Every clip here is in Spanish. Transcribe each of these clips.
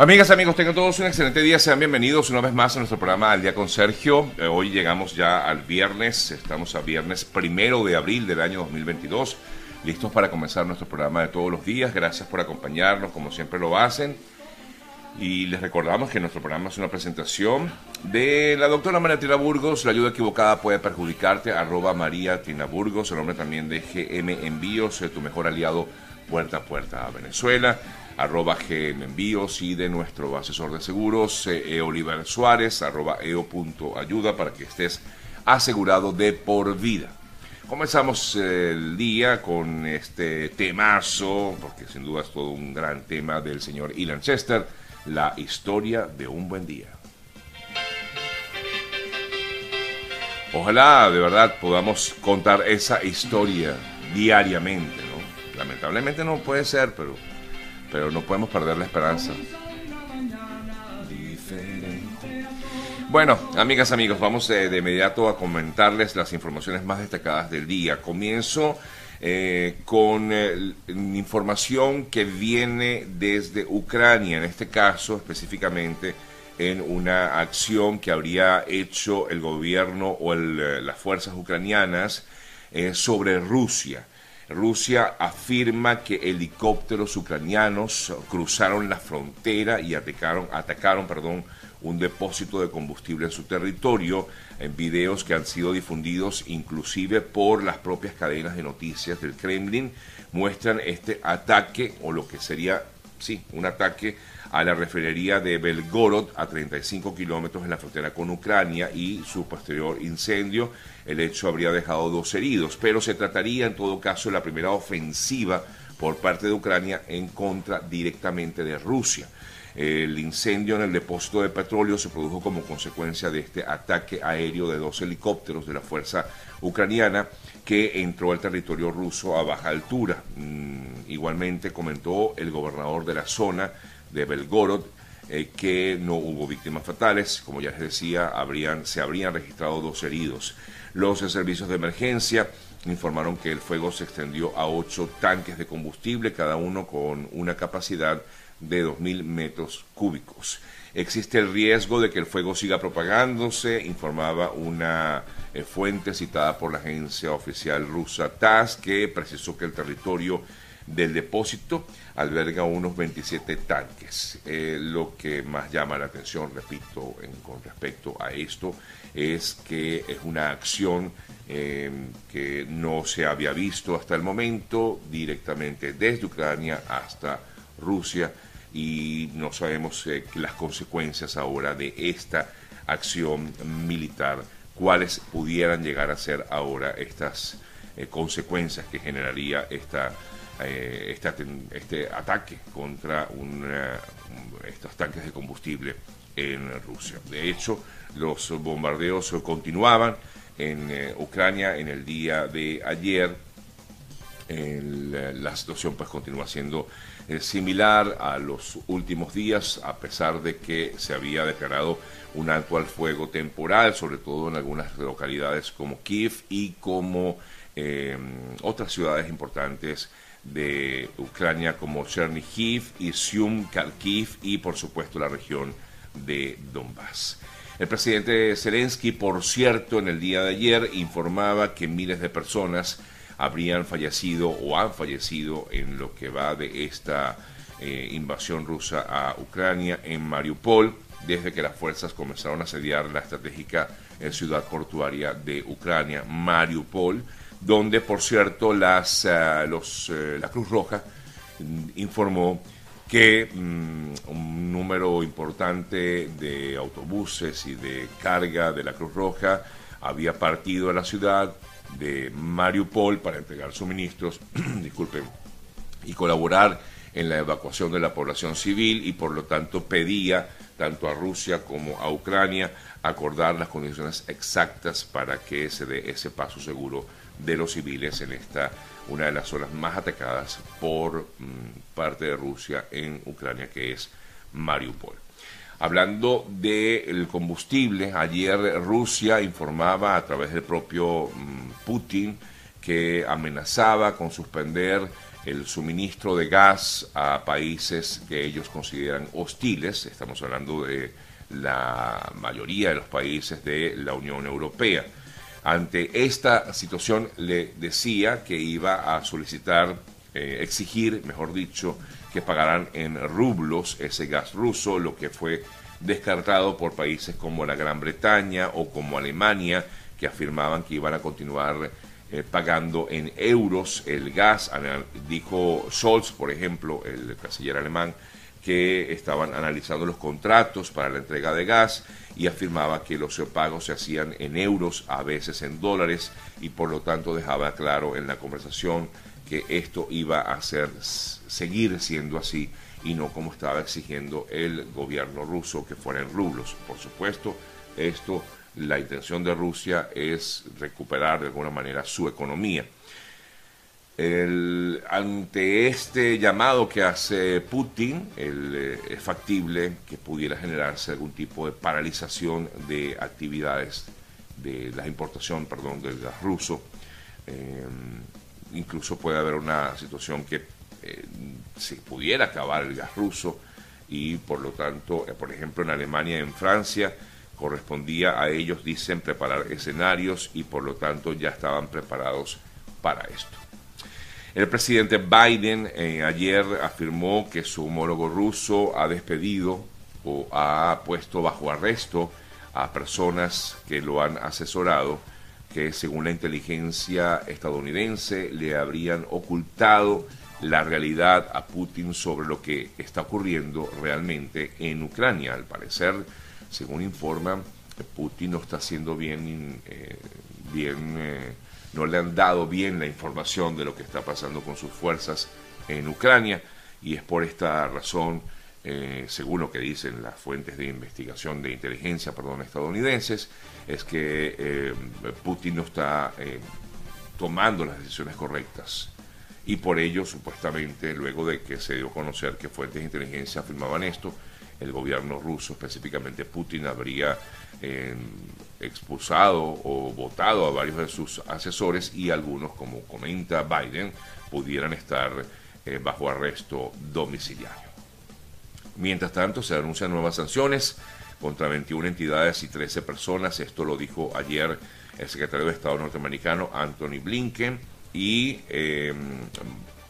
Amigas, amigos, tengan todos un excelente día. Sean bienvenidos una vez más a nuestro programa Al Día con Sergio. Eh, hoy llegamos ya al viernes. Estamos a viernes primero de abril del año 2022. Listos para comenzar nuestro programa de todos los días. Gracias por acompañarnos como siempre lo hacen. Y les recordamos que nuestro programa es una presentación de la doctora María Tina Burgos. La ayuda equivocada puede perjudicarte. Arroba María Tina Burgos. El nombre también de GM Envíos, tu mejor aliado puerta a puerta a Venezuela arroba GM Envíos y de nuestro asesor de seguros, e. Oliver Suárez, arroba eo.ayuda para que estés asegurado de por vida. Comenzamos el día con este temazo, porque sin duda es todo un gran tema del señor Ilan Chester, la historia de un buen día. Ojalá de verdad podamos contar esa historia diariamente, ¿no? Lamentablemente no puede ser, pero pero no podemos perder la esperanza. Bueno, amigas, amigos, vamos eh, de, inmediato a comentarles las informaciones más destacadas del día. Comienzo eh, con eh, información que viene desde Ucrania, en este caso específicamente en una acción que habría hecho el gobierno o las fuerzas ucranianas sobre Rusia. Rusia afirma que helicópteros ucranianos cruzaron la frontera y atacaron, atacaron perdón, un depósito de combustible en su territorio, en videos que han sido difundidos inclusive por las propias cadenas de noticias del Kremlin, muestran este ataque o lo que sería, sí, un ataque a la refinería de Belgorod a 35 kilómetros en la frontera con Ucrania y su posterior incendio. El hecho habría dejado dos heridos, pero se trataría en todo caso de la primera ofensiva por parte de Ucrania en contra directamente de Rusia. El incendio en el depósito de petróleo se produjo como consecuencia de este ataque aéreo de dos helicópteros de la fuerza ucraniana que entró al territorio ruso a baja altura. Mm, igualmente comentó el gobernador de la zona, de Belgorod, eh, que no hubo víctimas fatales. Como ya les decía, habrían, se habrían registrado dos heridos. Los servicios de emergencia informaron que el fuego se extendió a ocho tanques de combustible, cada uno con una capacidad de 2.000 metros cúbicos. Existe el riesgo de que el fuego siga propagándose, informaba una eh, fuente citada por la agencia oficial rusa TASS, que precisó que el territorio del depósito alberga unos 27 tanques. Eh, lo que más llama la atención, repito, con respecto a esto, es que es una acción em, que no se había visto hasta el momento directamente desde Ucrania hasta Rusia y no sabemos eh, las consecuencias ahora de esta acción militar, cuáles pudieran llegar a ser ahora estas eh, consecuencias que generaría esta eh, este, este, ataque contra estos tanques de combustible en Rusia. De hecho, los bombardeos continuaban en eh, Ucrania en el día de ayer. la situación pues continúa siendo eh, similar a los últimos días, a pesar de que se había declarado un alto al fuego temporal, sobre todo en algunas localidades como Kiev y como otras ciudades importantes de Ucrania como Chernihiv y Sium, Kharkiv y por supuesto la región de Donbass. El presidente Zelensky, por cierto, en el día de ayer informaba que miles de personas habrían fallecido o han fallecido en lo que va de esta eh, invasión rusa a Ucrania en Mariupol, desde que las fuerzas comenzaron a asediar la estratégica eh, ciudad portuaria de Ucrania, Mariupol donde, por cierto, las, eh, los, eh, la Cruz Roja informó que mm, un número importante de autobuses y de carga de la Cruz Roja había partido a la ciudad de Mariupol para entregar suministros, disculpen, y colaborar en la evacuación de la población civil y por lo tanto pedía tanto a Rusia como a Ucrania acordar las condiciones exactas para que se dé ese paso seguro de los civiles en esta una de las zonas más atacadas por mm, parte de Rusia en Ucrania, que es Mariupol. Hablando del combustible, ayer Rusia informaba a través del propio mm, Putin que amenazaba con suspender el suministro de gas a países que ellos consideran hostiles, estamos hablando de la mayoría de los países de la Unión Europea. Ante esta situación le decía que iba a solicitar, eh, exigir, mejor dicho, que pagaran en rublos ese gas ruso, lo que fue descartado por países como la Gran Bretaña o como Alemania, que afirmaban que iban a continuar eh, pagando en euros el gas. Dijo Scholz, por ejemplo, el canciller alemán, que estaban analizando los contratos para la entrega de gas y afirmaba que los pagos se hacían en euros, a veces en dólares, y por lo tanto dejaba claro en la conversación que esto iba a ser, seguir siendo así y no como estaba exigiendo el gobierno ruso que fuera en rublos. Por supuesto, esto, la intención de Rusia es recuperar de alguna manera su economía. ante este llamado que hace Putin, eh, es factible que pudiera generarse algún tipo de paralización de actividades de la importación, perdón, del gas ruso. Eh, incluso puede haber una situación que eh, se pudiera acabar el gas ruso y por lo tanto, por ejemplo, en Alemania y en Francia correspondía a ellos, dicen, preparar escenarios y por lo tanto ya estaban preparados para esto. El presidente Biden eh, ayer afirmó que su homólogo ruso ha despedido o ha puesto bajo arresto a personas que lo han asesorado, que según la inteligencia estadounidense le habrían ocultado la realidad a Putin sobre lo que está ocurriendo realmente en Ucrania. Al parecer, según informa, Putin no está haciendo bien, eh, bien eh, no le han dado bien la información de lo que está pasando con sus fuerzas en Ucrania y es por esta razón, eh, según lo que dicen las fuentes de investigación de inteligencia, perdón, estadounidenses, es que Putin no está tomando las decisiones correctas. Y por ello, supuestamente, luego de que se dio a conocer que fuentes de inteligencia afirmaban esto, el gobierno ruso, específicamente Putin, habría eh, expulsado o votado a varios de sus asesores y algunos, como comenta Biden, pudieran estar eh, bajo arresto domiciliario. Mientras tanto, se anuncian nuevas sanciones contra 21 entidades y 13 personas. Esto lo dijo ayer el secretario de Estado norteamericano Anthony Blinken y em,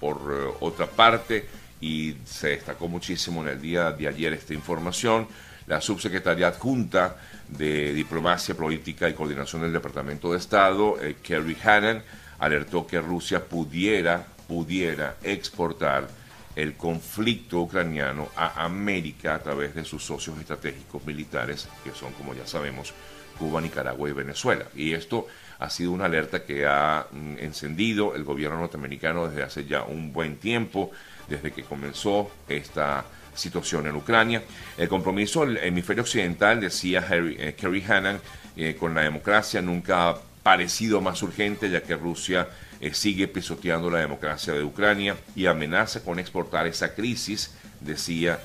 por eh, otra parte, y se destacó muchísimo en el día de ayer esta información, la subsecretaria adjunta de Diplomacia Política y Coordinación del Departamento de Estado, eh, Kerry Hannan, alertó que Rusia pudiera, pudiera exportar el conflicto ucraniano a América a través de sus socios estratégicos militares, que son, como ya sabemos, Cuba, Nicaragua y Venezuela. Y esto ha sido una alerta que ha mm, encendido el gobierno norteamericano desde hace ya un buen tiempo, desde que comenzó esta situación en Ucrania. El compromiso del hemisferio occidental, decía Harry, eh, Kerry Hannan, eh, con la democracia nunca ha parecido más urgente, ya que Rusia eh, sigue pisoteando la democracia de Ucrania y amenaza con exportar esa crisis, decía,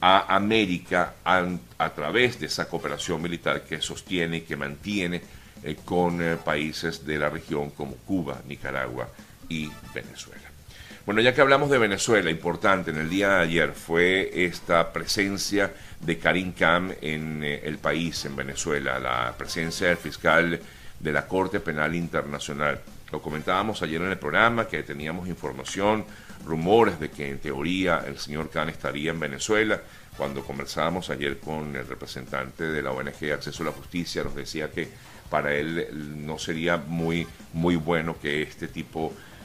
a América a través de esa cooperación militar que sostiene y que mantiene con países de la región como Cuba, Nicaragua y Venezuela. Bueno, ya que hablamos de Venezuela, importante en el día de ayer fue esta presencia de Karim Khan en eh, el país, en Venezuela, la presencia del fiscal de la Corte Penal Internacional. Lo comentábamos ayer en el programa que teníamos información, rumores de que en teoría el señor Khan estaría en Venezuela. Cuando conversábamos ayer con el representante de la ONG Acceso a la Justicia, nos decía que para él no sería muy, muy bueno que este tipo de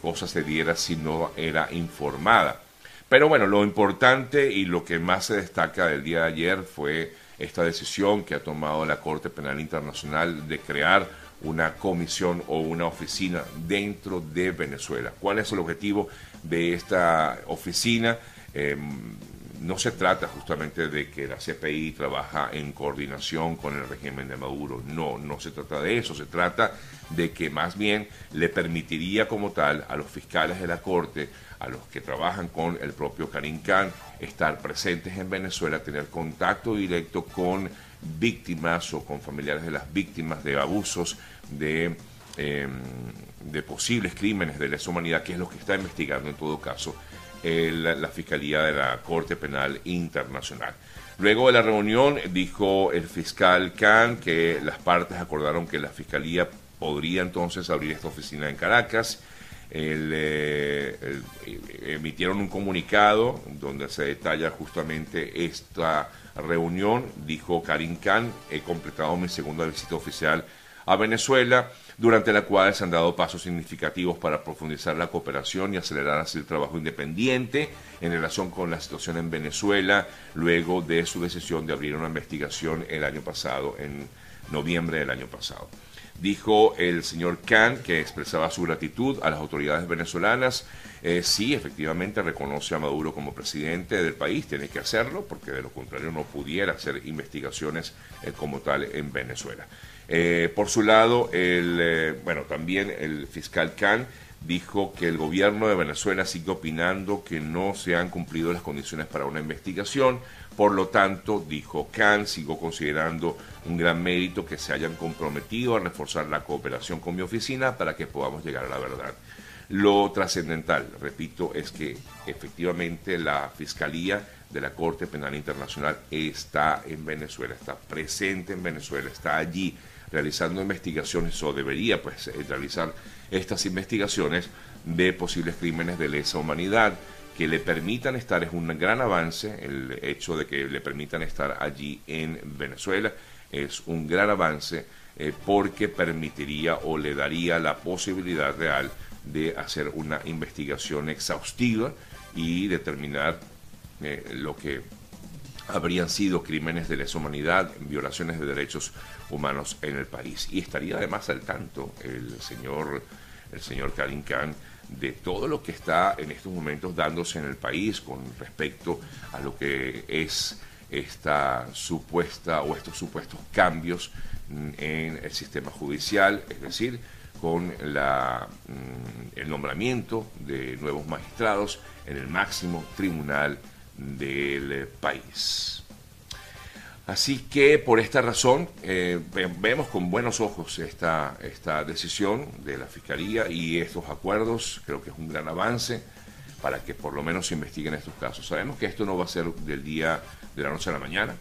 cosas se diera si no era informada. Pero bueno, lo importante y lo que más se destaca del día de ayer fue esta decisión que ha tomado la Corte Penal Internacional de crear una comisión o una oficina dentro de Venezuela. ¿Cuál es el objetivo de esta oficina? Em, no se trata justamente de que la CPI trabaja en coordinación con el régimen de Maduro, no, no se trata de eso, se trata de que más bien le permitiría como tal a los fiscales de la Corte, a los que trabajan con el propio Karim estar presentes en Venezuela, tener contacto directo con víctimas o con familiares de las víctimas de abusos, de em, de posibles crímenes de lesa humanidad, que es lo que está investigando en todo caso la Fiscalía de la Corte Penal Internacional. Luego de la reunión dijo el fiscal Khan que las partes acordaron que la Fiscalía podría entonces abrir esta oficina en Caracas. Eh, emitieron un comunicado donde se detalla justamente esta reunión. Dijo Karim Khan, he completado mi segunda visita oficial a Venezuela, durante la cual se han dado pasos significativos para profundizar la cooperación y acelerar así el trabajo independiente en relación con la situación en Venezuela, luego de su decisión de abrir una investigación el año pasado, en noviembre del año pasado. Dijo el señor Khan que expresaba su gratitud a las autoridades venezolanas. Eh, sí, efectivamente reconoce a Maduro como presidente del país, tiene que hacerlo, porque de lo contrario no pudiera hacer investigaciones eh, como tal en Venezuela. Eh, por su lado, el, eh, bueno, también el fiscal Khan dijo que el gobierno de Venezuela sigue opinando que no se han cumplido las condiciones para una investigación. Por lo tanto, dijo Khan, sigo considerando un gran mérito que se hayan comprometido a reforzar la cooperación con mi oficina para que podamos llegar a la verdad. Lo trascendental, repito, es que efectivamente la Fiscalía de la Corte Penal Internacional está en Venezuela, está presente en Venezuela, está allí realizando investigaciones o debería pues eh, realizar estas investigaciones de posibles crímenes de lesa humanidad que le permitan estar es un gran avance el hecho de que le permitan estar allí en Venezuela es un gran avance eh, porque permitiría o le daría la posibilidad real de hacer una investigación exhaustiva y determinar eh, lo que habrían sido crímenes de lesa humanidad, violaciones de derechos humanos en el país. Y estaría además al tanto el señor, el señor Karim Khan de todo lo que está en estos momentos dándose en el país con respecto a lo que es esta supuesta o estos supuestos cambios en el sistema judicial, es decir, con la, mm, el nombramiento de nuevos magistrados en el máximo tribunal del país. Así que por esta razón eh, vemos con buenos ojos esta, esta decisión de la Fiscalía y estos acuerdos, creo que es un gran avance para que por lo menos se investiguen estos casos. Sabemos que esto no va a ser del día de la noche a la mañana,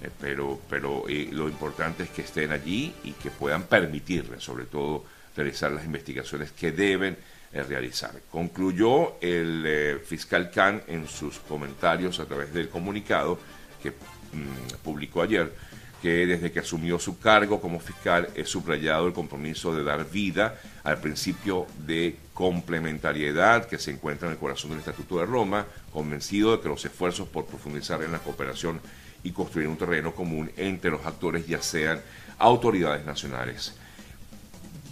eh, pero, pero eh, lo importante es que estén allí y que puedan permitirle, sobre todo, realizar las investigaciones que deben realizar. Concluyó el fiscal Khan en sus comentarios a través del comunicado que Mm, publicó ayer que desde que asumió su cargo como fiscal he subrayado el compromiso de dar vida al principio de complementariedad que se encuentra en el corazón del Estatuto de Roma, convencido de que los esfuerzos por profundizar en la cooperación y construir un terreno común entre los actores, ya sean autoridades nacionales,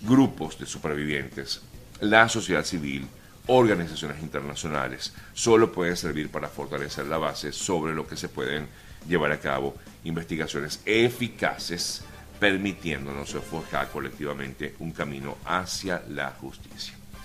grupos de supervivientes, la sociedad civil, organizaciones internacionales, solo pueden servir para fortalecer la base sobre lo que se pueden llevar a cabo investigaciones eficaces, permitiéndonos forjar colectivamente un camino hacia la justicia.